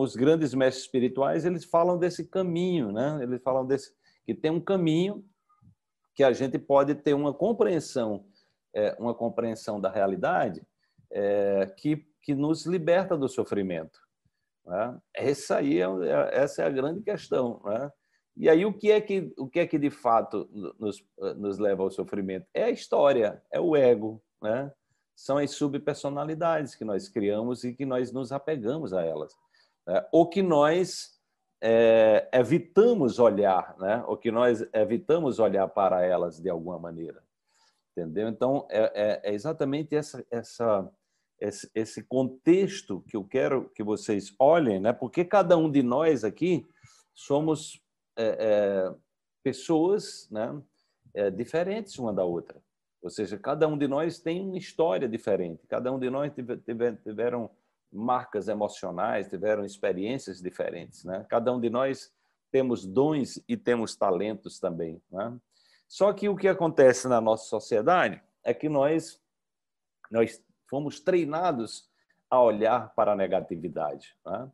Os grandes mestres espirituais, eles falam desse caminho, né? Eles falam desse que tem um caminho que a gente pode ter uma compreensão, é, uma compreensão da realidade é, que que nos liberta do sofrimento. Né? Essa aí é, é, essa é a grande questão, né? E aí o que é que o que é que de fato nos, nos leva ao sofrimento? É a história, é o ego, né? São as subpersonalidades que nós criamos e que nós nos apegamos a elas, né? ou que nós é, evitamos olhar, né? Ou que nós evitamos olhar para elas de alguma maneira, entendeu? Então é, é, é exatamente essa essa esse, esse contexto que eu quero que vocês olhem, né? Porque cada um de nós aqui somos é, é, pessoas né, é, diferentes uma da outra. Ou seja, cada um de nós tem uma história diferente, cada um de nós tiver, tiveram marcas emocionais, tiveram experiências diferentes. Né? Cada um de nós temos dons e temos talentos também. Né? Só que o que acontece na nossa sociedade é que nós, nós fomos treinados a olhar para a negatividade. Né?